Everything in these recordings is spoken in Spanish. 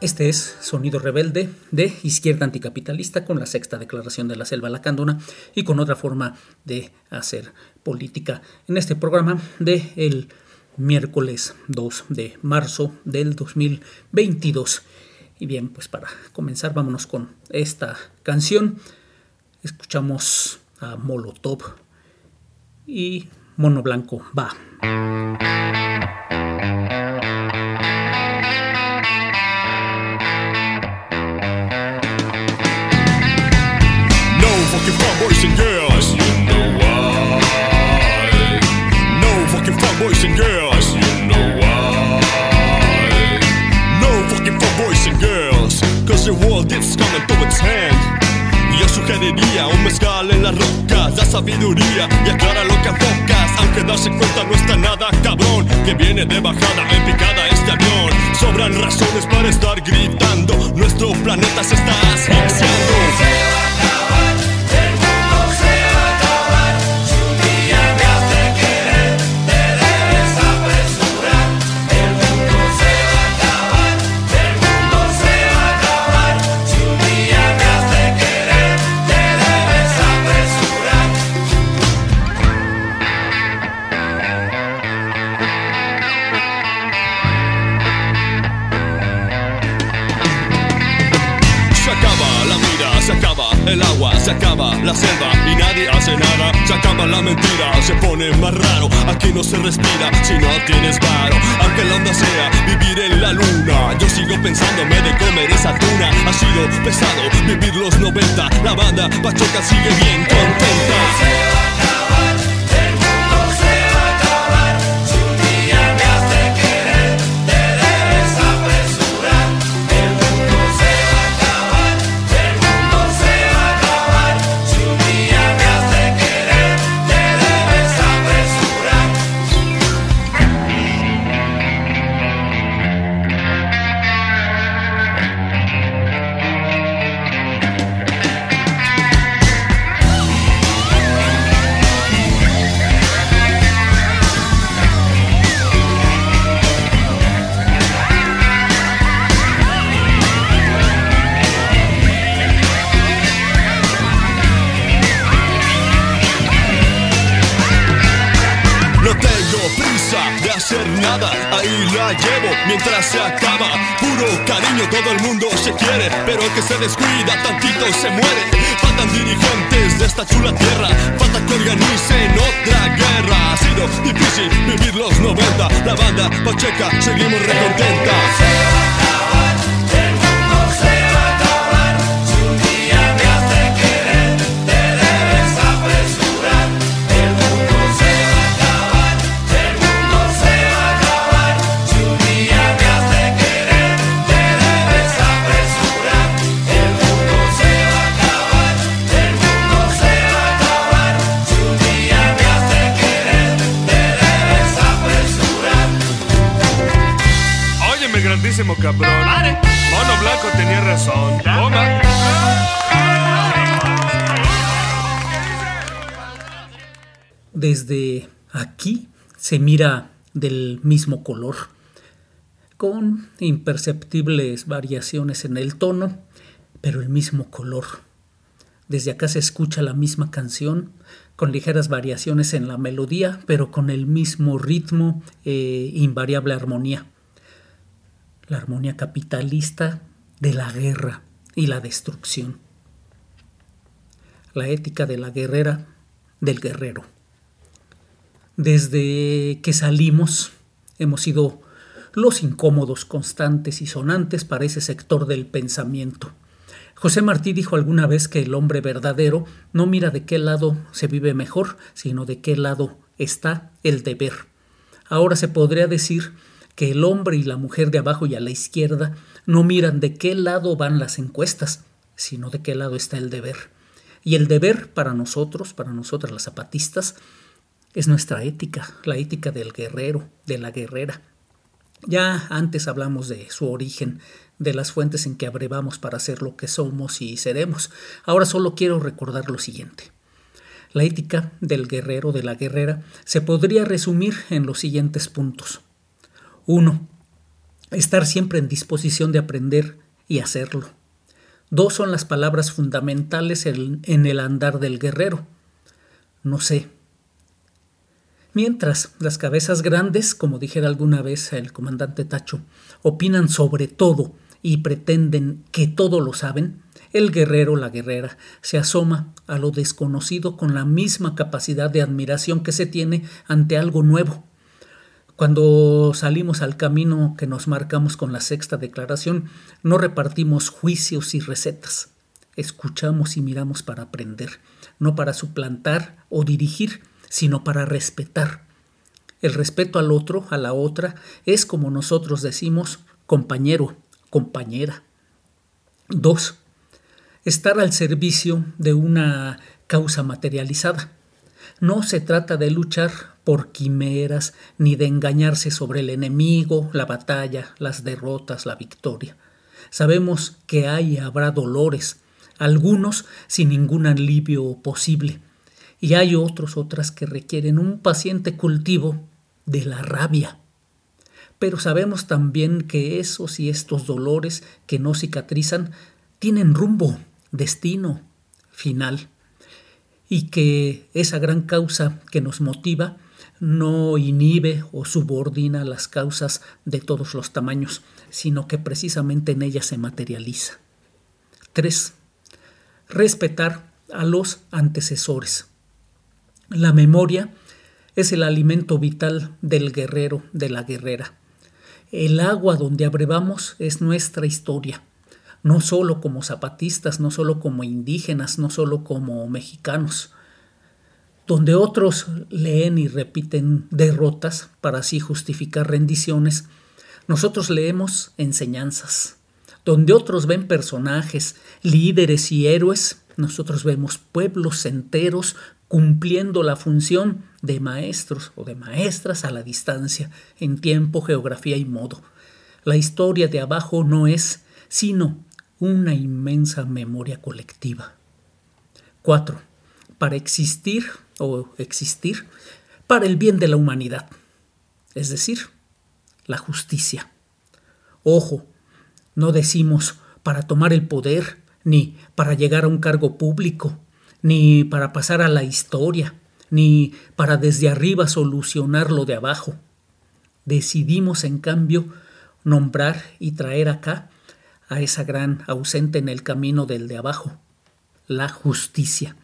Este es Sonido Rebelde de Izquierda Anticapitalista con la sexta declaración de la Selva Lacandona y con otra forma de hacer política en este programa de el miércoles 2 de marzo del 2022. Y bien, pues para comenzar vámonos con esta canción. Escuchamos a Molotov y Mono Blanco va. Fucking fun boys and girls. You know why? No fucking fun boys and girls. You know why? No fucking fun boys and girls. Cause the world is coming to its hand. Yo sugeriría un mezcal en las rocas, da sabiduría y aclara lo que enfocas. Aunque darse cuenta no está nada cabrón, que viene de bajada en picada este avión. Sobran razones para estar gritando, nuestro planeta se está asfixiando. Llevo mientras se acaba. Puro cariño, todo el mundo se quiere, pero el que se descuida tantito se muere. Faltan dirigentes de esta chula tierra, falta que organicen otra guerra. Ha sido difícil vivir los 90, la banda Pacheca, seguimos recontentas. Mono Blanco tenía razón. Desde aquí se mira del mismo color, con imperceptibles variaciones en el tono, pero el mismo color. Desde acá se escucha la misma canción, con ligeras variaciones en la melodía, pero con el mismo ritmo e invariable armonía la armonía capitalista de la guerra y la destrucción, la ética de la guerrera del guerrero. Desde que salimos hemos sido los incómodos constantes y sonantes para ese sector del pensamiento. José Martí dijo alguna vez que el hombre verdadero no mira de qué lado se vive mejor, sino de qué lado está el deber. Ahora se podría decir que el hombre y la mujer de abajo y a la izquierda no miran de qué lado van las encuestas, sino de qué lado está el deber. Y el deber para nosotros, para nosotras las zapatistas, es nuestra ética, la ética del guerrero, de la guerrera. Ya antes hablamos de su origen, de las fuentes en que abrevamos para ser lo que somos y seremos. Ahora solo quiero recordar lo siguiente. La ética del guerrero, de la guerrera, se podría resumir en los siguientes puntos. 1. Estar siempre en disposición de aprender y hacerlo. Dos son las palabras fundamentales en el andar del guerrero. No sé. Mientras las cabezas grandes, como dijera alguna vez el comandante Tacho, opinan sobre todo y pretenden que todo lo saben, el guerrero, la guerrera, se asoma a lo desconocido con la misma capacidad de admiración que se tiene ante algo nuevo. Cuando salimos al camino que nos marcamos con la sexta declaración, no repartimos juicios y recetas. Escuchamos y miramos para aprender, no para suplantar o dirigir, sino para respetar. El respeto al otro, a la otra, es como nosotros decimos compañero, compañera. 2 estar al servicio de una causa materializada. No se trata de luchar por quimeras ni de engañarse sobre el enemigo, la batalla, las derrotas, la victoria. Sabemos que hay y habrá dolores, algunos sin ningún alivio posible, y hay otros, otras que requieren un paciente cultivo de la rabia. Pero sabemos también que esos y estos dolores que no cicatrizan tienen rumbo, destino final y que esa gran causa que nos motiva no inhibe o subordina las causas de todos los tamaños, sino que precisamente en ella se materializa. 3. Respetar a los antecesores. La memoria es el alimento vital del guerrero, de la guerrera. El agua donde abrevamos es nuestra historia no solo como zapatistas, no solo como indígenas, no solo como mexicanos, donde otros leen y repiten derrotas para así justificar rendiciones, nosotros leemos enseñanzas. Donde otros ven personajes, líderes y héroes, nosotros vemos pueblos enteros cumpliendo la función de maestros o de maestras a la distancia, en tiempo, geografía y modo. La historia de abajo no es sino una inmensa memoria colectiva. 4. Para existir o existir para el bien de la humanidad, es decir, la justicia. Ojo, no decimos para tomar el poder, ni para llegar a un cargo público, ni para pasar a la historia, ni para desde arriba solucionar lo de abajo. Decidimos, en cambio, nombrar y traer acá a esa gran ausente en el camino del de abajo, la justicia.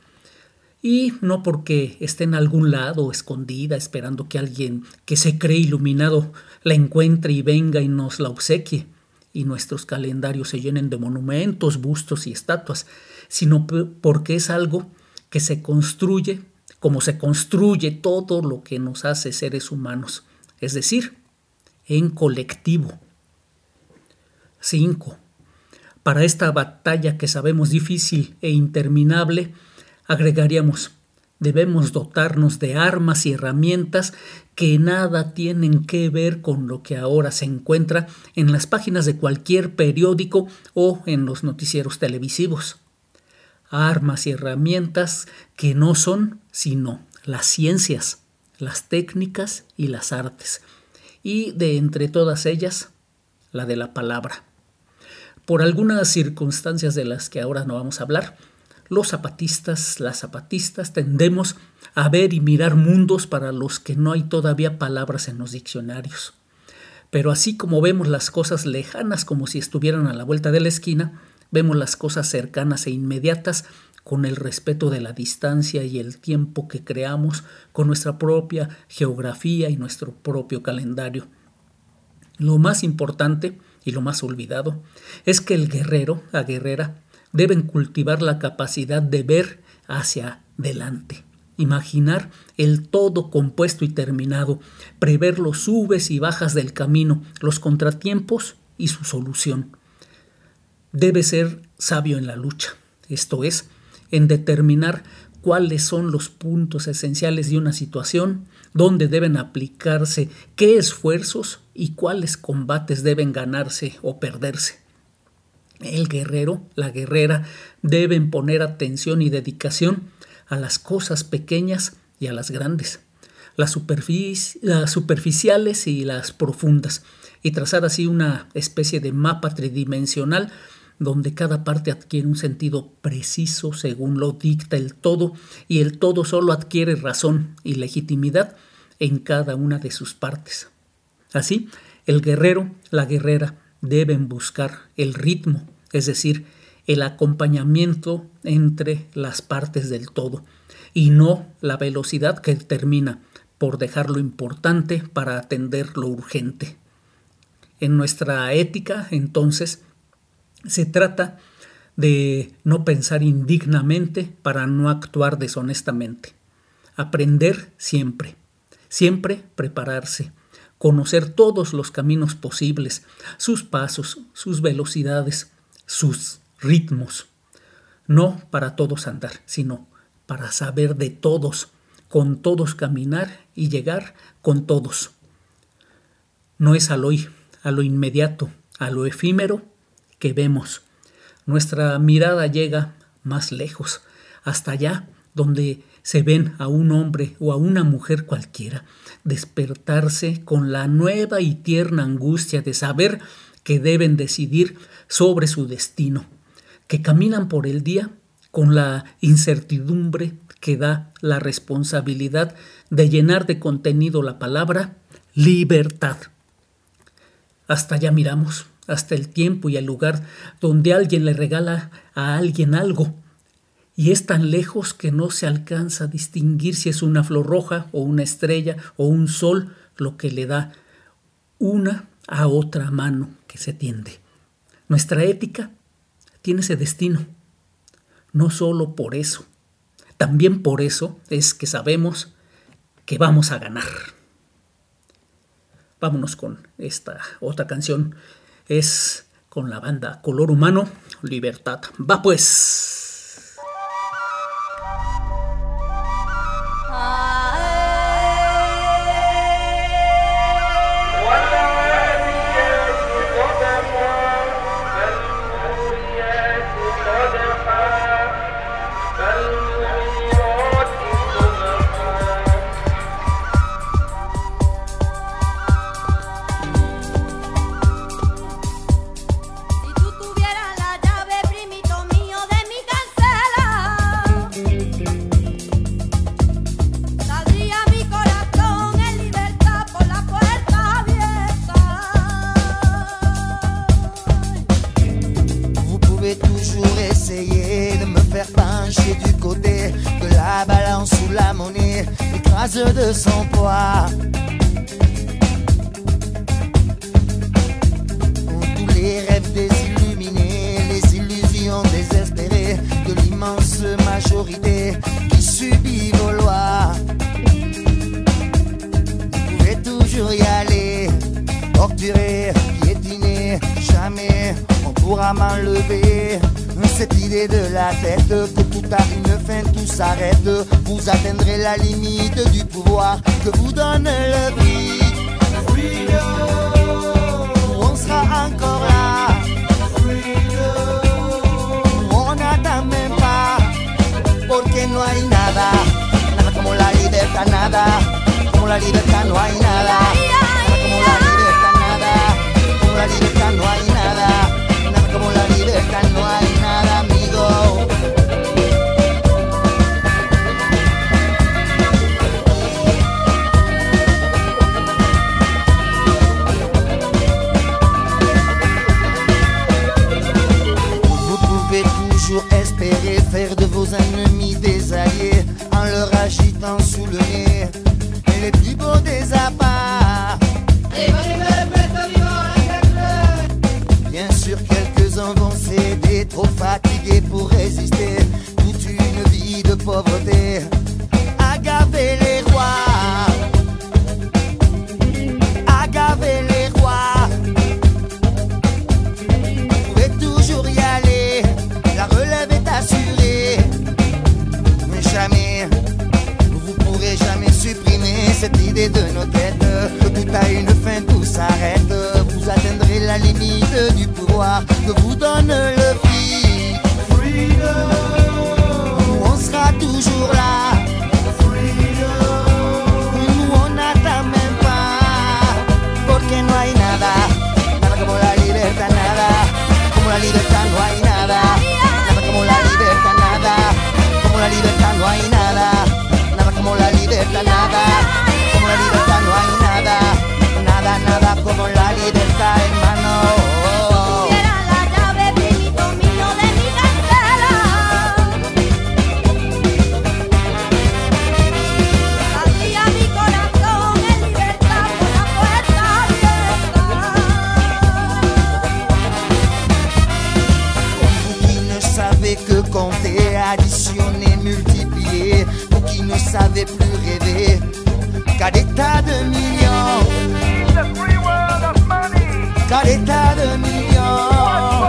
Y no porque esté en algún lado escondida esperando que alguien que se cree iluminado la encuentre y venga y nos la obsequie, y nuestros calendarios se llenen de monumentos, bustos y estatuas, sino porque es algo que se construye como se construye todo lo que nos hace seres humanos, es decir, en colectivo. 5. Para esta batalla que sabemos difícil e interminable, agregaríamos, debemos dotarnos de armas y herramientas que nada tienen que ver con lo que ahora se encuentra en las páginas de cualquier periódico o en los noticieros televisivos. Armas y herramientas que no son sino las ciencias, las técnicas y las artes, y de entre todas ellas, la de la palabra. Por algunas circunstancias de las que ahora no vamos a hablar, los zapatistas, las zapatistas, tendemos a ver y mirar mundos para los que no hay todavía palabras en los diccionarios. Pero así como vemos las cosas lejanas como si estuvieran a la vuelta de la esquina, vemos las cosas cercanas e inmediatas con el respeto de la distancia y el tiempo que creamos con nuestra propia geografía y nuestro propio calendario. Lo más importante y lo más olvidado es que el guerrero, la guerrera, deben cultivar la capacidad de ver hacia delante, imaginar el todo compuesto y terminado, prever los subes y bajas del camino, los contratiempos y su solución. debe ser sabio en la lucha, esto es, en determinar cuáles son los puntos esenciales de una situación, dónde deben aplicarse qué esfuerzos y cuáles combates deben ganarse o perderse. El guerrero, la guerrera, deben poner atención y dedicación a las cosas pequeñas y a las grandes, las, superficiales y las profundas, y trazar así una especie de mapa tridimensional donde cada parte adquiere un sentido preciso según lo dicta el todo, y el todo solo adquiere razón y legitimidad en cada una de sus partes. Así, el guerrero, la guerrera, deben buscar el ritmo, es decir, el acompañamiento entre las partes del todo, y no la velocidad que termina por dejar lo importante para atender lo urgente. En nuestra ética, entonces, se trata de no pensar indignamente para no actuar deshonestamente. Aprender siempre, siempre prepararse, conocer todos los caminos posibles, sus pasos, sus velocidades, sus ritmos. No para todos andar, sino para saber de todos, con todos caminar y llegar con todos. No es al hoy, a lo inmediato, a lo efímero que vemos. Nuestra mirada llega más lejos, hasta allá donde se ven a un hombre o a una mujer cualquiera despertarse con la nueva y tierna angustia de saber que deben decidir sobre su destino, que caminan por el día con la incertidumbre que da la responsabilidad de llenar de contenido la palabra libertad. Hasta allá miramos, hasta el tiempo y el lugar donde alguien le regala a alguien algo, y es tan lejos que no se alcanza a distinguir si es una flor roja o una estrella o un sol lo que le da una a otra mano que se tiende. Nuestra ética tiene ese destino, no solo por eso, también por eso es que sabemos que vamos a ganar. Vámonos con esta otra canción es con la banda Color Humano, Libertad. Va pues. M'enlever cette idée de la tête que tout a une fin, tout s'arrête. Vous atteindrez la limite du pouvoir que vous donne le prix. On sera encore là. On n'attend même pas. Porque no hay nada. Nada como la libertad, nada. Como la libertad no hay nada. Nada como la libertad, nada. Como la libertad no hay nada. La libertad du pouvoir que vous donne le plus rêver, qu'à des tas de millions, qu'à des tas de millions.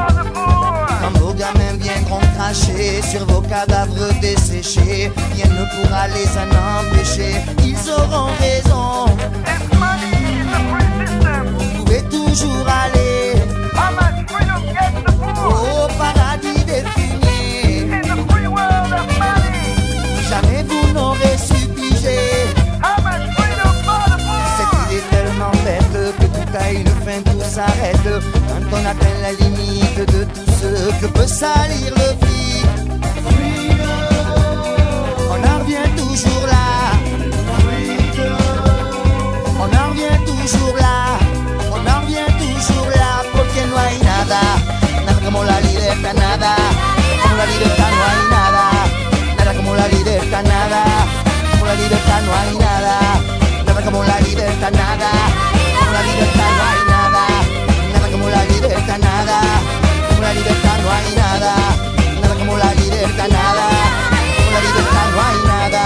Quand vos gamins viendront cracher sur vos cadavres desséchés, rien ne pourra les en empêcher, ils auront raison. Vous pouvez toujours aller s'arrête. Quand on atteint la limite de tout ce que peut salir le flic On en revient toujours là. On en revient toujours là. On en revient toujours là. Porque no hay nada. Nada como la libertad, nada. Como la libertad no hay nada. Nada como la libertad, nada. Como la libertad no hay nada. Nada como la libertad, nada. Como la libertad no hay nada la libertad, nada. Como la libertad no hay nada. Nada como la libertad, nada. Como la libertad no hay nada.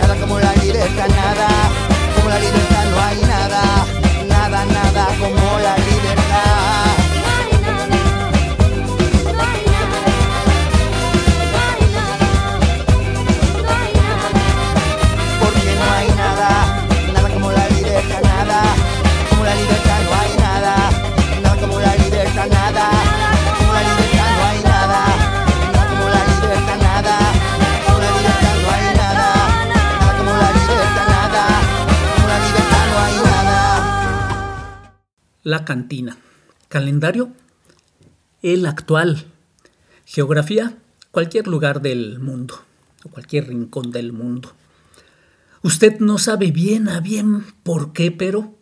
Nada como la libertad, nada. Como la libertad Cantina. Calendario. El actual. Geografía. Cualquier lugar del mundo. O cualquier rincón del mundo. Usted no sabe bien a bien por qué, pero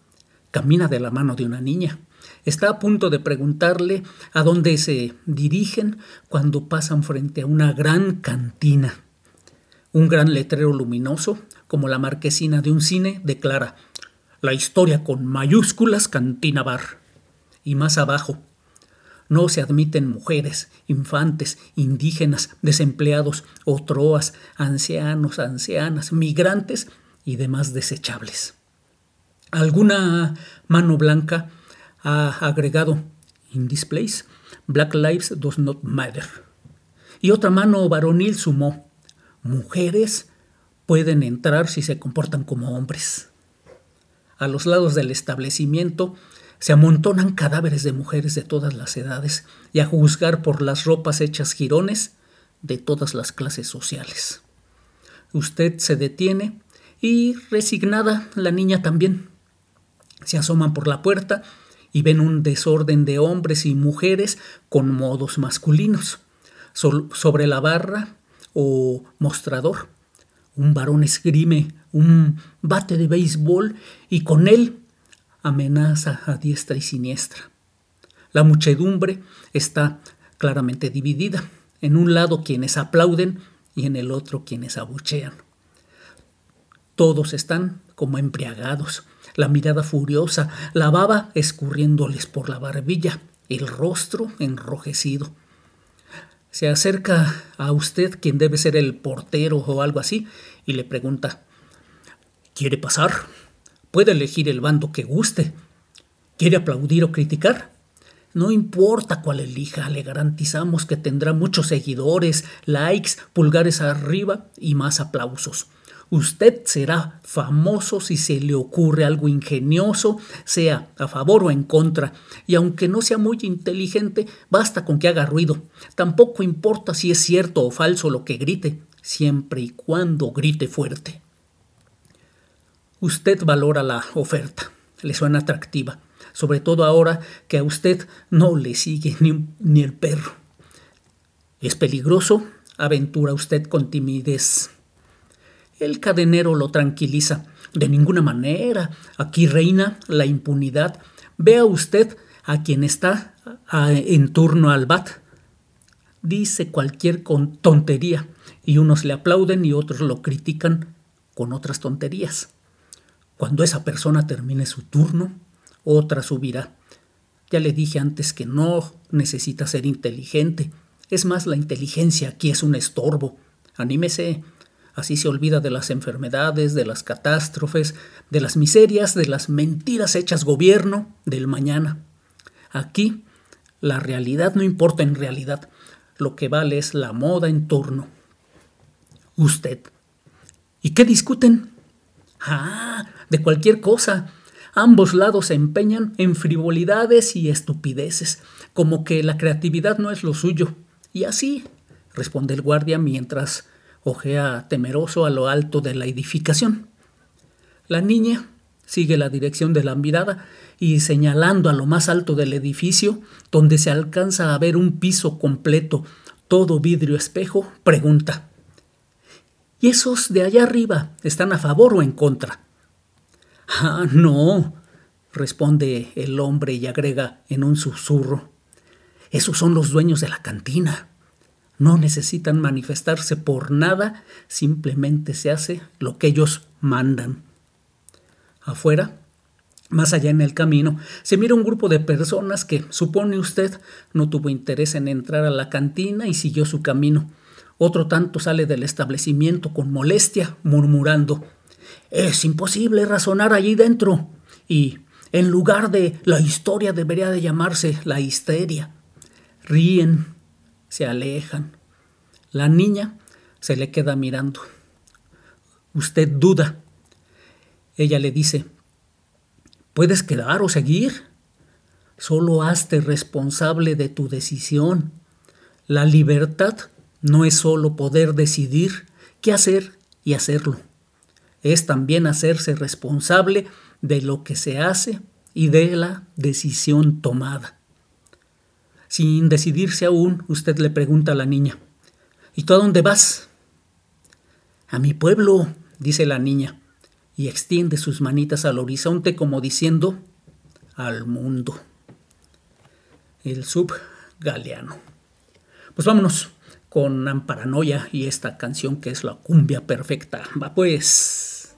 camina de la mano de una niña. Está a punto de preguntarle a dónde se dirigen cuando pasan frente a una gran cantina. Un gran letrero luminoso, como la marquesina de un cine, declara La historia con mayúsculas Cantina Bar. Y más abajo, no se admiten mujeres, infantes, indígenas, desempleados, otroas, ancianos, ancianas, migrantes y demás desechables. Alguna mano blanca ha agregado In this place, Black Lives does not matter. Y otra mano varonil sumó Mujeres pueden entrar si se comportan como hombres. A los lados del establecimiento se amontonan cadáveres de mujeres de todas las edades y a juzgar por las ropas hechas jirones de todas las clases sociales. Usted se detiene y resignada la niña también. Se asoman por la puerta y ven un desorden de hombres y mujeres con modos masculinos. Sobre la barra o mostrador, un varón esgrime un bate de béisbol y con él amenaza a diestra y siniestra. La muchedumbre está claramente dividida. En un lado quienes aplauden y en el otro quienes abuchean. Todos están como embriagados, la mirada furiosa, la baba escurriéndoles por la barbilla, el rostro enrojecido. Se acerca a usted quien debe ser el portero o algo así y le pregunta, ¿quiere pasar? Puede elegir el bando que guste. ¿Quiere aplaudir o criticar? No importa cuál elija, le garantizamos que tendrá muchos seguidores, likes, pulgares arriba y más aplausos. Usted será famoso si se le ocurre algo ingenioso, sea a favor o en contra, y aunque no sea muy inteligente, basta con que haga ruido. Tampoco importa si es cierto o falso lo que grite, siempre y cuando grite fuerte. Usted valora la oferta, le suena atractiva, sobre todo ahora que a usted no le sigue ni, ni el perro. ¿Es peligroso? Aventura usted con timidez. El cadenero lo tranquiliza. De ninguna manera. Aquí reina la impunidad. Vea usted a quien está en turno al bat. Dice cualquier con- tontería y unos le aplauden y otros lo critican con otras tonterías. Cuando esa persona termine su turno, otra subirá. Ya le dije antes que no necesita ser inteligente. Es más, la inteligencia aquí es un estorbo. Anímese. Así se olvida de las enfermedades, de las catástrofes, de las miserias, de las mentiras hechas gobierno, del mañana. Aquí la realidad no importa en realidad. Lo que vale es la moda en turno. Usted. ¿Y qué discuten? Ah, de cualquier cosa. Ambos lados se empeñan en frivolidades y estupideces, como que la creatividad no es lo suyo. Y así, responde el guardia mientras ojea temeroso a lo alto de la edificación. La niña sigue la dirección de la mirada y señalando a lo más alto del edificio, donde se alcanza a ver un piso completo, todo vidrio espejo, pregunta ¿Y esos de allá arriba están a favor o en contra? Ah, no, responde el hombre y agrega en un susurro. Esos son los dueños de la cantina. No necesitan manifestarse por nada, simplemente se hace lo que ellos mandan. Afuera, más allá en el camino, se mira un grupo de personas que, supone usted, no tuvo interés en entrar a la cantina y siguió su camino. Otro tanto sale del establecimiento con molestia, murmurando Es imposible razonar allí dentro. Y en lugar de la historia debería de llamarse la histeria. Ríen, se alejan. La niña se le queda mirando. Usted duda. Ella le dice, ¿puedes quedar o seguir? Solo hazte responsable de tu decisión. La libertad no es solo poder decidir qué hacer y hacerlo. Es también hacerse responsable de lo que se hace y de la decisión tomada. Sin decidirse aún, usted le pregunta a la niña, ¿Y tú a dónde vas? A mi pueblo, dice la niña, y extiende sus manitas al horizonte como diciendo, al mundo. El sub galeano. Pues vámonos con Amparanoia y esta canción que es la cumbia perfecta. Va pues.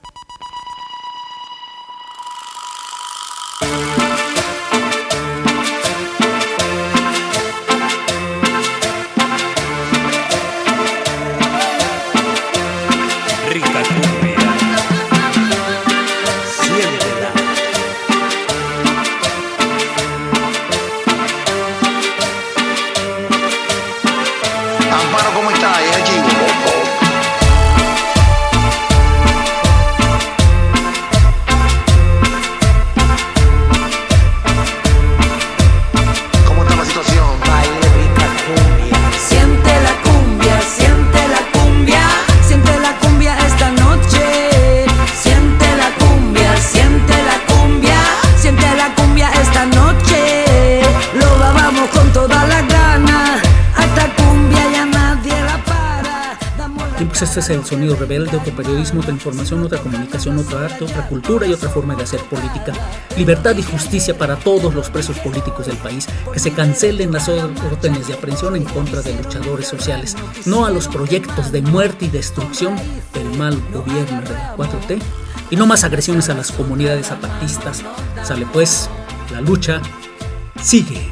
Damos la Y pues este es el sonido rebelde, otro periodismo, otra información, otra comunicación, otra arte, otra cultura y otra forma de hacer política. Libertad y justicia para todos los presos políticos del país. Que se cancelen las órdenes de aprehensión en contra de luchadores sociales. No a los proyectos de muerte y destrucción del mal gobierno de la 4T. Y no más agresiones a las comunidades zapatistas. Sale pues, la lucha sigue.